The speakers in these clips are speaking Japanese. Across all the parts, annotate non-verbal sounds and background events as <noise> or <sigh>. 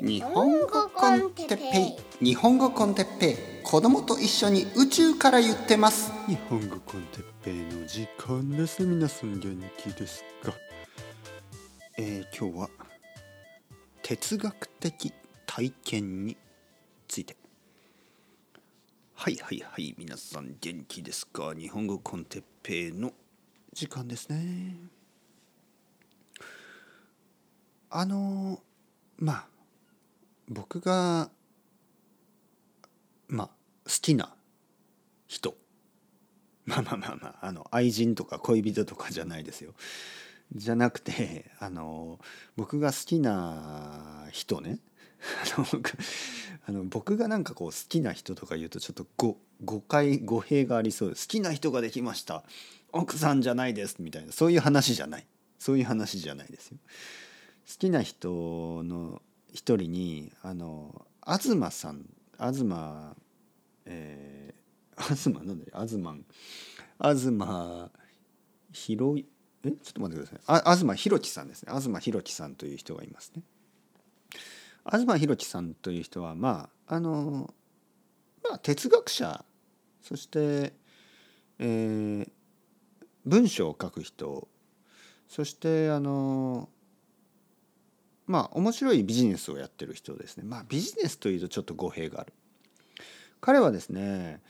日本語コンテッペイ。日本語コンテッペイ。子供と一緒に宇宙から言ってます。日本語コンテッペイの時間です。皆さん元気ですか？えー、今日は哲学的体験について。はいはいはい皆さん元気ですか？日本語コンテッペイの時間ですね。あのまあ僕がまあ好きな人。まあまあまあまああの愛人とか恋人とかじゃないですよ。じゃなくてあの僕が好きな人ね。あのあの僕がなんかこう好きな人とか言うとちょっと誤誤解語弊がありそうです好きな人ができました。奥さんじゃないです。みたいな。そういう話じゃない。そういう話じゃないですよ。好きな人の一人にあの東さん東えー、東なんだよ東東ひろえちょっと待ってくださいあ東博樹さんですね。東博樹さんという人がいますね。東博樹さんという人はまああのまあ哲学者。そして、えー、文章を書く人。そしてあのまあ面白いビジネスをやってる人ですね。まあビジネスというとちょっと語弊がある。彼はですね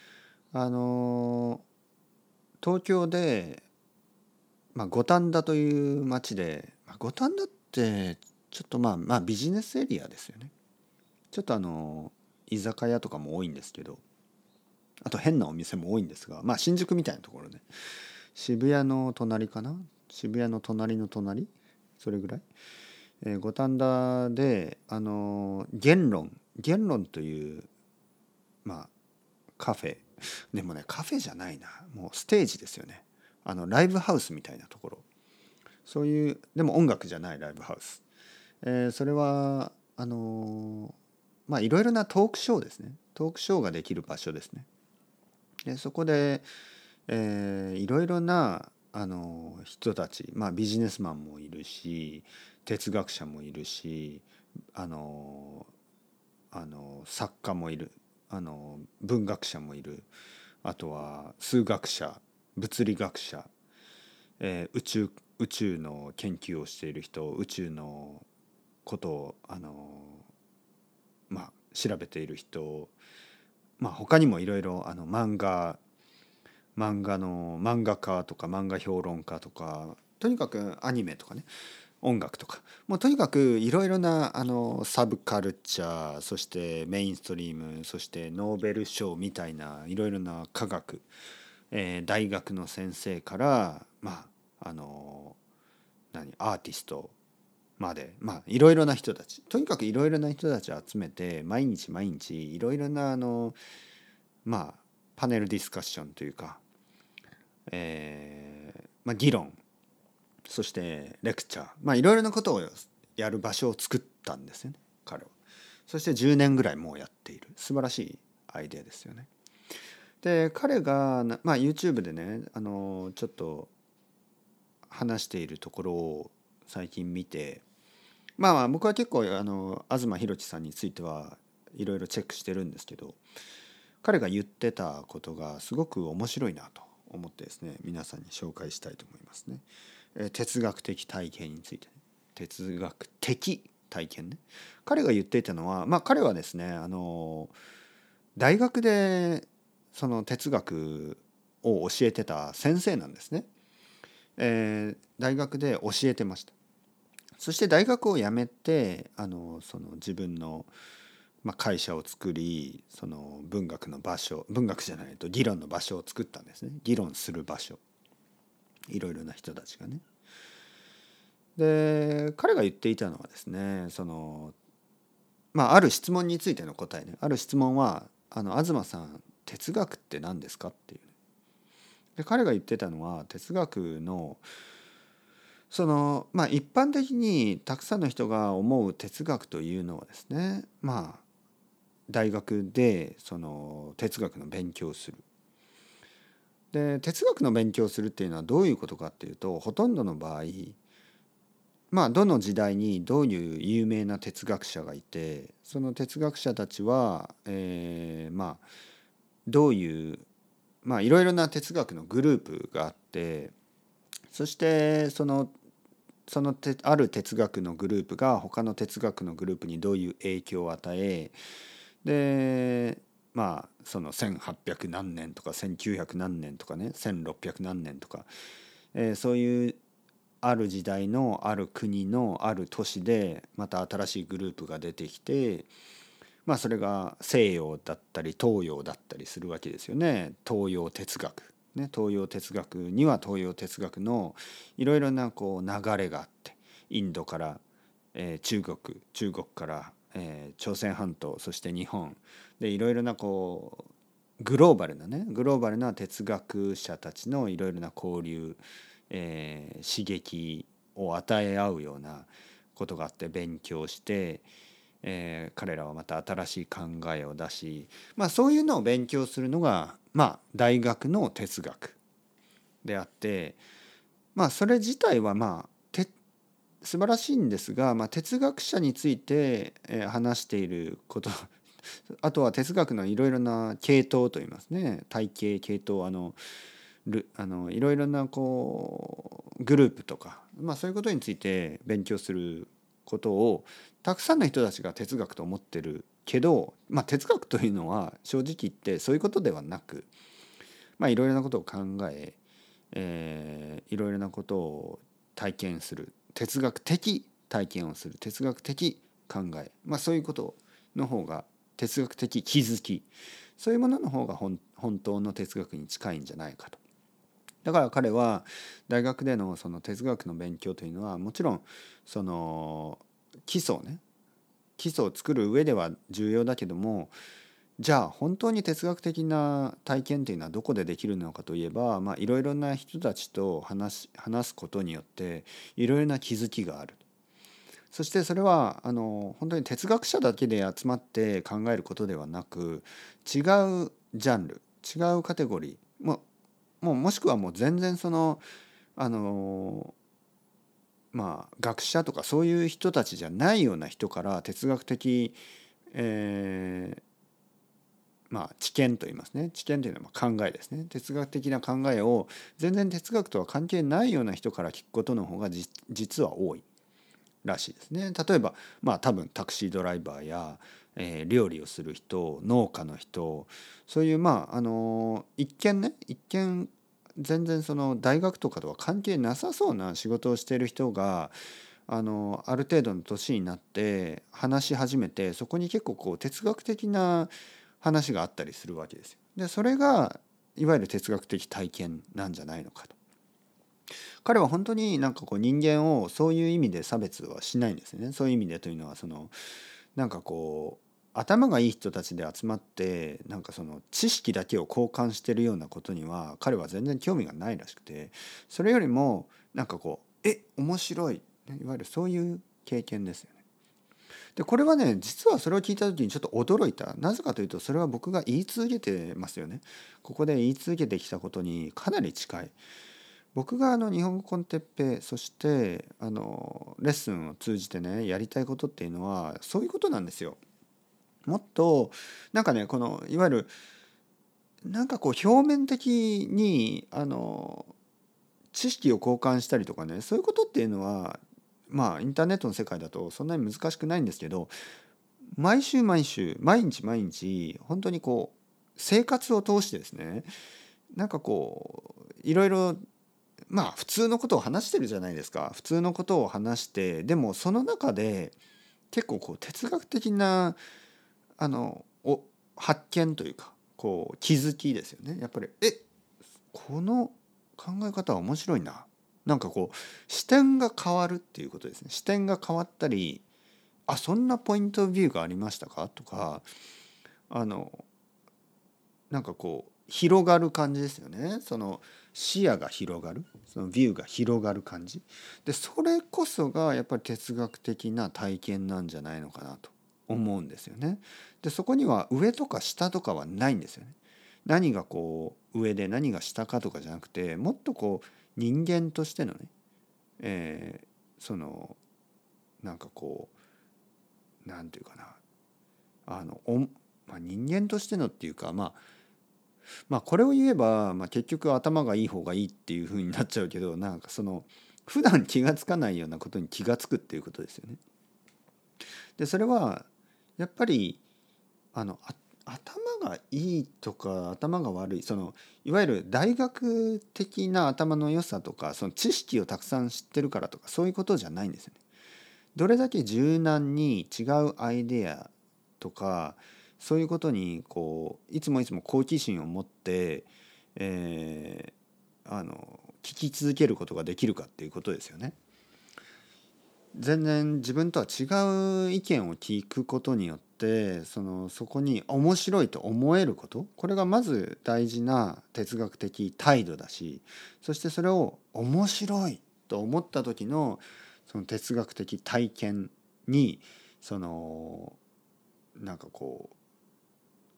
あの東京で、まあ、五反田という町で、まあ、五反田ってちょっとまあまあビジネスエリアですよね。ちょっとあの居酒屋とかも多いんですけどあと変なお店も多いんですがまあ新宿みたいなところね渋谷の隣かな？渋谷の隣の隣？それぐらい？えー、五反田であの言論言論というまあカフェ。でもねカフェじゃないな。もうステージですよね。あのライブハウスみたいなところ。そういうでも音楽じゃないライブハウス、えー、それはあのまあいろいろなトークショーですね。トークショーができる場所ですね。でそこで、えー、いろいろなあの人たちまあビジネスマンもいるし哲学者もいるしあのあの作家もいるあの文学者もいる。あとは数学者物理学者、えー、宇宙宇宙の研究をしている人宇宙のことをあのまあ調べている人まあ他にもいろいろ漫画漫画の漫画家とか漫画評論家とかとにかくアニメとかね。音楽とか。もうとにかくいろいろなあのサブカルチャーそしてメインストリームそしてノーベル賞みたいないろいろな科学、えー、大学の先生からまああの何アーティストまでまあいろいろな人たち。とにかくいろいろな人たちを集めて毎日毎日いろいろなあのまあパネルディスカッションというか、えーまあ、議論そしてレクチャーまあいろいろなことをやる場所を作ったんですよね彼は。そして10年ぐらいもうやっている素晴らしいアイデアですよね。で彼が、まあ、YouTube でねあのちょっと話しているところを最近見てまあ僕は結構あの東博樹さんについてはいろいろチェックしてるんですけど彼が言ってたことがすごく面白いなと思ってですね皆さんに紹介したいと思いますね。哲学的体験について、哲学的体験ね彼が言っていたのはまあ彼はですねあの大学でその哲学を教えてた先生なんですね。えー、大学で教えてました。そして大学を辞めてあのその自分の、まあ、会社を作りその文学の場所文学じゃないと議論の場所を作ったんですね議論する場所いろいろな人たちがね。で彼が言っていたのはですねそのまあある質問についての答えねある質問は「あの東さん哲学って何ですか?」っていう。で彼が言ってたのは哲学のそのまあ一般的にたくさんの人が思う哲学というのはですねまあ大学でその哲学の勉強をするで哲学の勉強をするっていうのはどういうことかっていうとほとんどの場合まあどの時代にどういう有名な哲学者がいてその哲学者たちは、えー、まあどういうまあいろいろな哲学のグループがあってそしてそのそのてある哲学のグループが他の哲学のグループにどういう影響を与えでまあその1800何年とか1900何年とかね1600何年とか、えー、そういうある時代のある国のある都市でまた新しいグループが出てきてまあそれが西洋だったり東洋だったりするわけですよね東洋哲学。ね、東洋哲学には東洋哲学のいろいろなこう流れがあってインドから、えー、中国中国から、えー、朝鮮半島そして日本。でいろいろなこうグローバルなねグローバルな哲学者たちのいろいろな交流、えー、刺激を与え合うようなことがあって勉強して、えー、彼らはまた新しい考えを出し、まあ、そういうのを勉強するのが、まあ、大学の哲学であってまあそれ自体はまあ素晴らしいんですが、まあ、哲学者について、え、話していること <laughs> あとは哲学のいろいろな系統といいますね。体系系統あのあのいろいろなこうグループとか、まあ、そういうことについて勉強することをたくさんの人たちが哲学と思ってるけど、まあ、哲学というのは正直言ってそういうことではなく、まあ、いろいろなことを考ええー、いろいろなことを体験する。哲学的体験をする哲学的考え、まあ、そういうことの方が哲学的気づき。そういうものの方が本当の哲学に近いんじゃないかと。だから彼は大学でのその哲学の勉強というのはもちろんその基礎ね。基礎を作る上では重要だけどもじゃあ本当に哲学的な体験というのはどこでできるのかといえばいろいろな人たちと話話すことによっていろいろな気づきがある。そしてそれはあの本当に哲学者だけで集まって考えることではなく違うジャンル違うカテゴリーもももしくはもう全然そのあのまあ学者とかそういう人たちじゃないような人から哲学的、えー、まあ知見と言いますね知見というのは考えですね哲学的な考えを全然哲学とは関係ないような人から聞くことの方が実は多いらしいですね。例えばまあ多分タクシードライバーや、えー、料理をする人農家の人そういうまああの一見ね一見全然その大学とかとは関係なさそうな仕事をしている人があのある程度の年になって話し始めてそこに結構こう哲学的な話があったりするわけですよ。でそれがいわゆる哲学的体験なんじゃないのかと。彼は本当になんかこう人間をそういう意味で差別はしないんですよね。そういう意味でというのはそのなんかこう頭がいい人たちで集まってなんかその知識だけを交換してるようなことには彼は全然興味がないらしくてそれよりもなんかこうえ面白いいわゆるそういう経験ですよね。でこれはね実はそれを聞いた時にちょっと驚いた。なぜかというとそれは僕が言い続けてますよね。ここで言い続けてきたことにかなり近い。僕があの日本語コンテッペそしてあのレッスンを通じてねやりたいことっていうのはそういうことなんですよ。もっとなんかねこのいわゆるなんかこう表面的にあの知識を交換したりとかねそういうことっていうのはまあインターネットの世界だとそんなに難しくないんですけど毎週毎週毎日毎日本当にこう生活を通してですねなんかこういろいろまあ普通のことを話してるじゃないですか。普通のことを話してでもその中で結構こう哲学的なあのお発見というかこう気づきですよね。やっぱりえこの考え方は面白いな。なんかこう視点が変わるっていうことですね視点が変わったりあそんなポイントビューがありましたか？とかあのなんかこう広がる感じですよねその視野が広がるそのビューが広がる感じでそれこそがやっぱり哲学的な体験なんじゃないのかなと思うんですよね。でそこには上とか下とかはないんですよね。何がこう上で何が下かとかじゃなくてもっとこう人間としてのね、えー、そのなんかこうなんていうかなあのお、まあ、人間としてのっていうかまあまあこれを言えば、まあ、結局頭がいい方がいいっていうふうになっちゃうけどなんかその普段気が付かないようなことに気が付くっていうことですよね。でそれはやっぱりあの頭がいいとか頭が悪いそのいわゆる大学的な頭の良さとかその知識をたくさん知ってるからとかそういうことじゃないんですよね。どれだけ柔軟に違うアイデアとかそういうことにこういつもいつも好奇心を持って、えー、あの聞き続けることができるかっていうことですよね。全然自分とは違う意見を聞くことによってそのそこに面白いと思えることこれがまず大事な哲学的態度だしそしてそれを面白いと思った時のその哲学的体験にそのなんかこう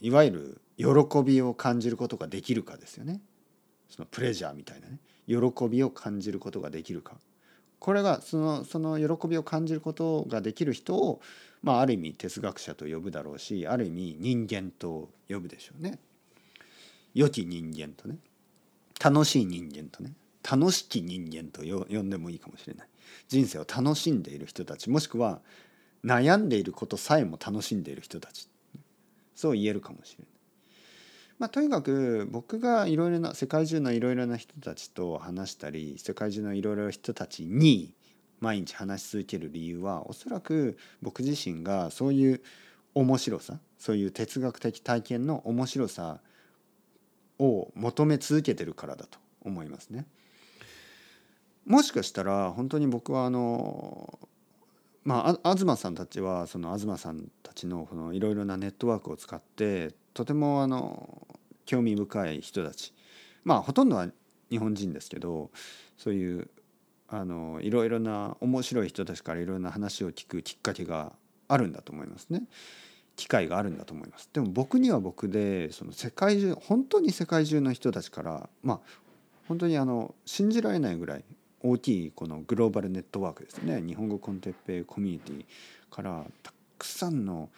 いわゆる喜びを感じることができるかですよね。そのプレジャーみたいなね喜びを感じることができるか。これがそのその喜びを感じることができる人を、まあ、ある意味哲学者と呼ぶだろうしある意味人間と呼ぶでしょうね。良き人間とね楽しい人間とね楽しき人間と呼んでもいいかもしれない人生を楽しんでいる人たちもしくは悩んでいることさえも楽しんでいる人たちそう言えるかもしれない。まあ、とにかく僕がいろいろな世界中のいろいろな人たちと話したり世界中のいろいろな人たちに毎日話し続ける理由はおそらく僕自身がそういう面白さそういう哲学的体験の面白さを求め続けてるからだと思いますね。もしかしたら本当に僕はあのまあ東さんたちはその東さんたちのいろいろなネットワークを使ってとてもあの興味深い人たちまあほとんどは日本人ですけどそういうあのいろいろな面白い人たちからいろいろな話を聞くきっかけがあるんだと思いますね。機会があるんだと思います。でも僕には僕でその世界中本当に世界中の人たちからまあ本当にあの信じられないぐらい大きいこのグローバルネットワークですね日本語コンテッペイコミュニティからたくさんの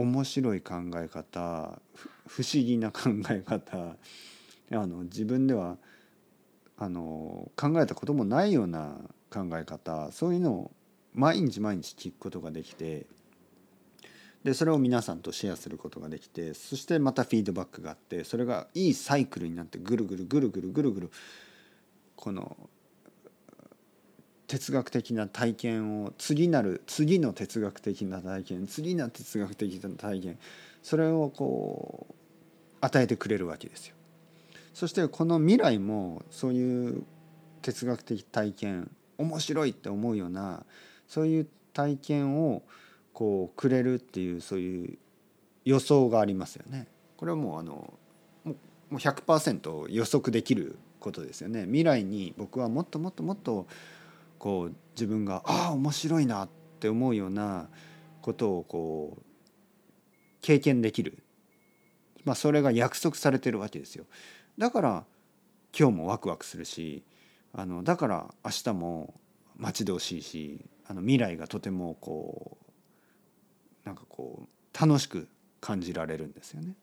面白い考え方不思議な考え方あの自分ではあの考えたこともないような考え方そういうのを毎日毎日聞くことができてでそれを皆さんとシェアすることができてそしてまたフィードバックがあってそれがいいサイクルになってぐるぐるぐるぐるぐるぐるこの哲学的な体験を次なる次の哲学的な体験次の哲学的な体験それをこう与えてくれるわけですよ。そしてこの未来もそういう哲学的体験面白いって思うようなそういう体験をこうくれるっていうそういう予想がありますよね。これはもうあのもう100%予測できることですよね。未来に僕はもっともっともっとこう自分がああ面白いなって思うようなことをこう経験できる、まあ、それが約束されてるわけですよ。だから今日もワクワクするしあのだから明日も待ち遠しいしあの未来がとてもこうなんかこう楽しく感じられるんですよね。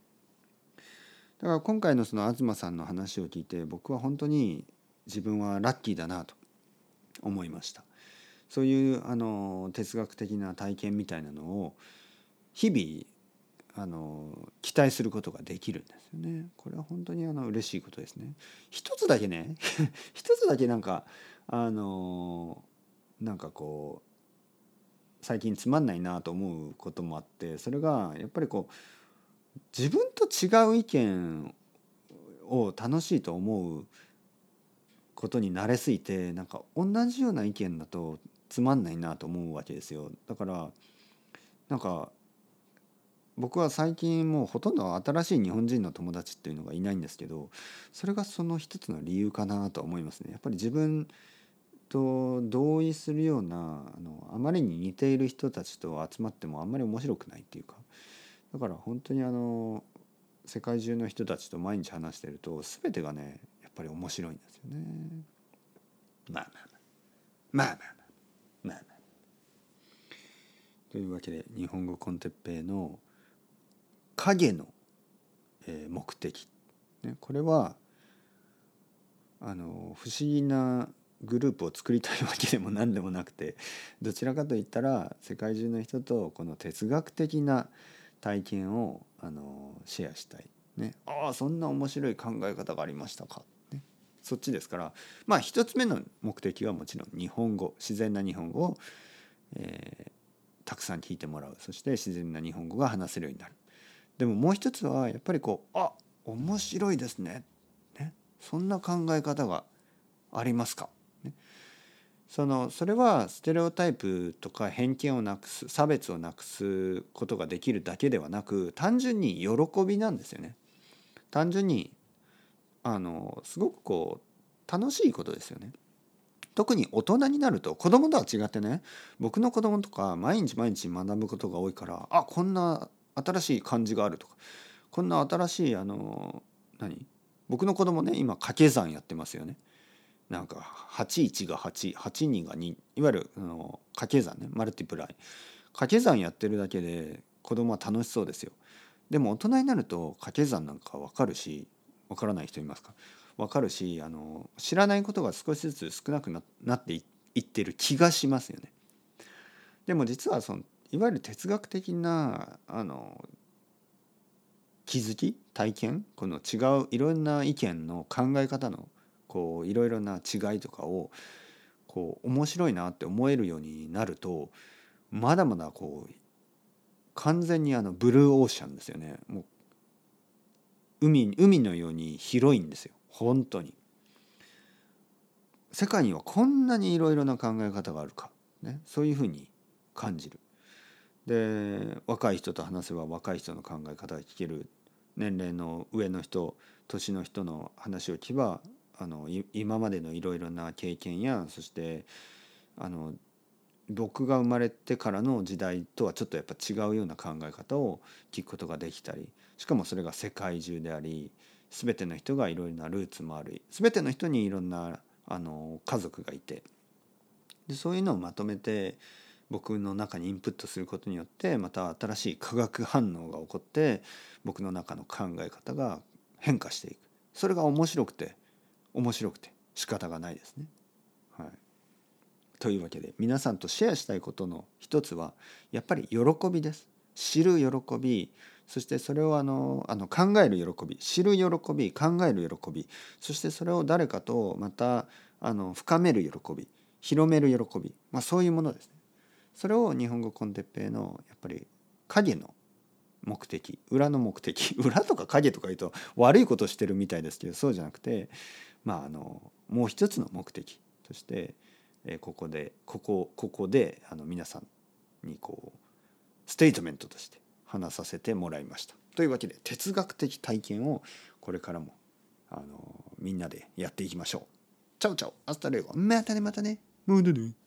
だから今回のその東さんの話を聞いて僕は本当に自分はラッキーだなと思いました。そういうあの哲学的な体験みたいなのを日々あの期待することができるんですよね。これは本当にあの嬉しいことですね。一つだけね <laughs> 一つだけなんかあのなんかこう最近つまんないなと思うこともあってそれがやっぱりこう自分と違う意見を楽しいと思うことに慣れすぎてなんか同じような意見だとつまんないなと思うわけですよだからなんか僕は最近もうほとんど新しい日本人の友達っていうのがいないんですけどそれがその一つの理由かなと思いますね。やっぱり自分と同意するようなあのあまりに似ている人たちと集まってもあんまり面白くないっていうかだから本当にあの世界中の人たちと毎日話してると全てがねぱり面白いんですよね。まあまあまあまあまあまあ、まあまあ、というわけで日本語コンテッペイの影の目的、ね、これはあの不思議なグループを作りたいわけでも何でもなくてどちらかといったら世界中の人とこの哲学的な体験をあのシェアしたい。ね、ああそんな面白い考え方がありましたかそっちですからまあ一つ目の目的はもちろん日本語自然な日本語を、えーたくさん聞いてもらう。そして自然な日本語が話せるようになる。でももう一つはやっぱりこうあ面白いですね。ね。そんな考え方がありますか、ね、そのそれはステレオタイプとか偏見をなくす差別をなくすことができるだけではなく単純に喜びなんですよね。単純にあのすごくこう楽しいことですよね。特に大人になると子供とは違ってね僕の子供とか毎日毎日学ぶことが多いからあこんな新しい漢字があるとかこんな新しいあの何？僕の子供ね今掛け算やってますよね。なんか81が882が2いわゆるあの掛け算ねマルティプライ掛け算やってるだけで子供は楽しそうですよ。でも大人になると掛け算なんか分かるし分からない人いますか？分かるしあの知らないことが少しずつ少なくななっていってる気がしますよね。でも実はそのいわゆる哲学的なあの気づき体験この違ういろんな意見の考え方のこういろいろな違いとかをこう面白いなって思えるようになるとまだまだこう完全にあのブルーオーシャンですよねもう海海のように広いんですよ。本当に。世界にはこんなにいろいろな考え方があるか、ね、そういうふうに感じる。で若い人と話せば若い人の考え方が聞ける。年齢の上の人年の人の話を聞けばあの今までのいろいろな経験やそしてあの僕が生まれてからの時代とはちょっとやっぱ違うような考え方を聞くことができたりしかもそれが世界中であり全ての人がいろいろなルーツもある全ての人にいろんなあの家族がいてでそういうのをまとめて僕の中にインプットすることによってまた新しい化学反応が起こって僕の中の考え方が変化していくそれが面白くて面白くて仕方がないですね。はい、というわけで皆さんとシェアしたいことの一つはやっぱり喜びです。知る喜びそしてそれをあのあの考える喜び知る喜び考える喜びそしてそれを誰かとまたあの深める喜び広める喜び、まあ、そういうものですね。それを日本語 con テッペイのやっぱり影の目的裏の目的 <laughs> 裏とか影とか言うと悪いことしてるみたいですけどそうじゃなくてまああのもう一つの目的として、えここでここここであの皆さんにこうステートメントとして話させてもらいました。というわけで哲学的体験をこれからもあのみんなでやっていきましょう。 Chao chao hasta luego またねまたね。またね。